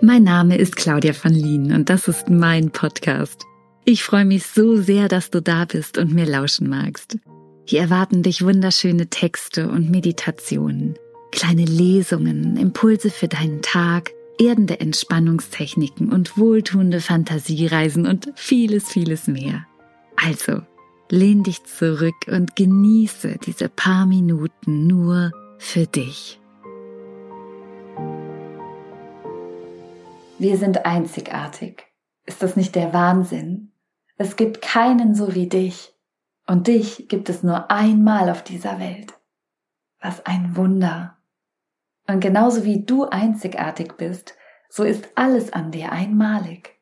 Mein Name ist Claudia von Lien und das ist mein Podcast. Ich freue mich so sehr, dass du da bist und mir lauschen magst. Hier erwarten dich wunderschöne Texte und Meditationen, kleine Lesungen, Impulse für deinen Tag, erdende Entspannungstechniken und wohltuende Fantasiereisen und vieles, vieles mehr. Also, lehn dich zurück und genieße diese paar Minuten nur für dich. Wir sind einzigartig. Ist das nicht der Wahnsinn? Es gibt keinen so wie dich. Und dich gibt es nur einmal auf dieser Welt. Was ein Wunder. Und genauso wie du einzigartig bist, so ist alles an dir einmalig.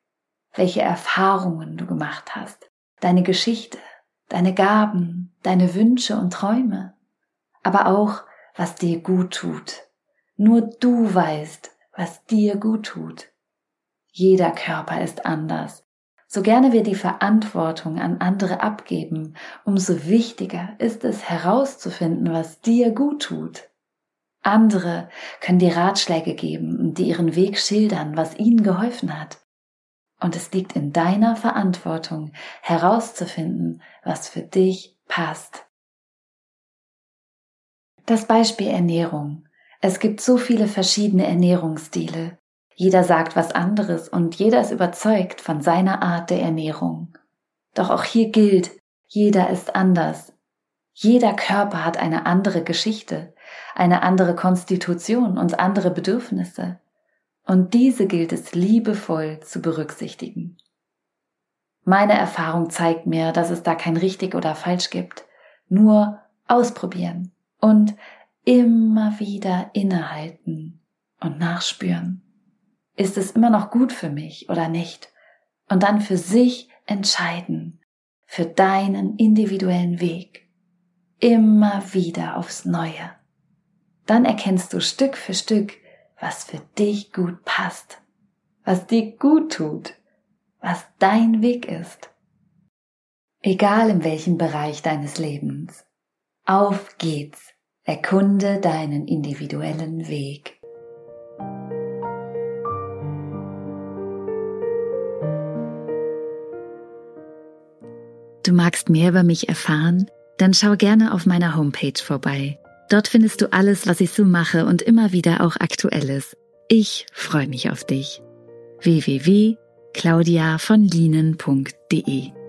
Welche Erfahrungen du gemacht hast, deine Geschichte, deine Gaben, deine Wünsche und Träume, aber auch, was dir gut tut. Nur du weißt, was dir gut tut. Jeder Körper ist anders so gerne wir die Verantwortung an andere abgeben, umso wichtiger ist es herauszufinden, was dir gut tut. Andere können dir Ratschläge geben und dir ihren Weg schildern, was ihnen geholfen hat. Und es liegt in deiner Verantwortung herauszufinden, was für dich passt. Das Beispiel Ernährung. Es gibt so viele verschiedene Ernährungsstile. Jeder sagt was anderes und jeder ist überzeugt von seiner Art der Ernährung. Doch auch hier gilt, jeder ist anders. Jeder Körper hat eine andere Geschichte, eine andere Konstitution und andere Bedürfnisse. Und diese gilt es liebevoll zu berücksichtigen. Meine Erfahrung zeigt mir, dass es da kein richtig oder falsch gibt. Nur ausprobieren und immer wieder innehalten und nachspüren ist es immer noch gut für mich oder nicht? Und dann für sich entscheiden, für deinen individuellen Weg. Immer wieder aufs Neue. Dann erkennst du Stück für Stück, was für dich gut passt, was dir gut tut, was dein Weg ist. Egal in welchem Bereich deines Lebens. Auf geht's. Erkunde deinen individuellen Weg. Du magst mehr über mich erfahren? Dann schau gerne auf meiner Homepage vorbei. Dort findest du alles, was ich so mache und immer wieder auch Aktuelles. Ich freue mich auf dich. www.claudiavonlinen.de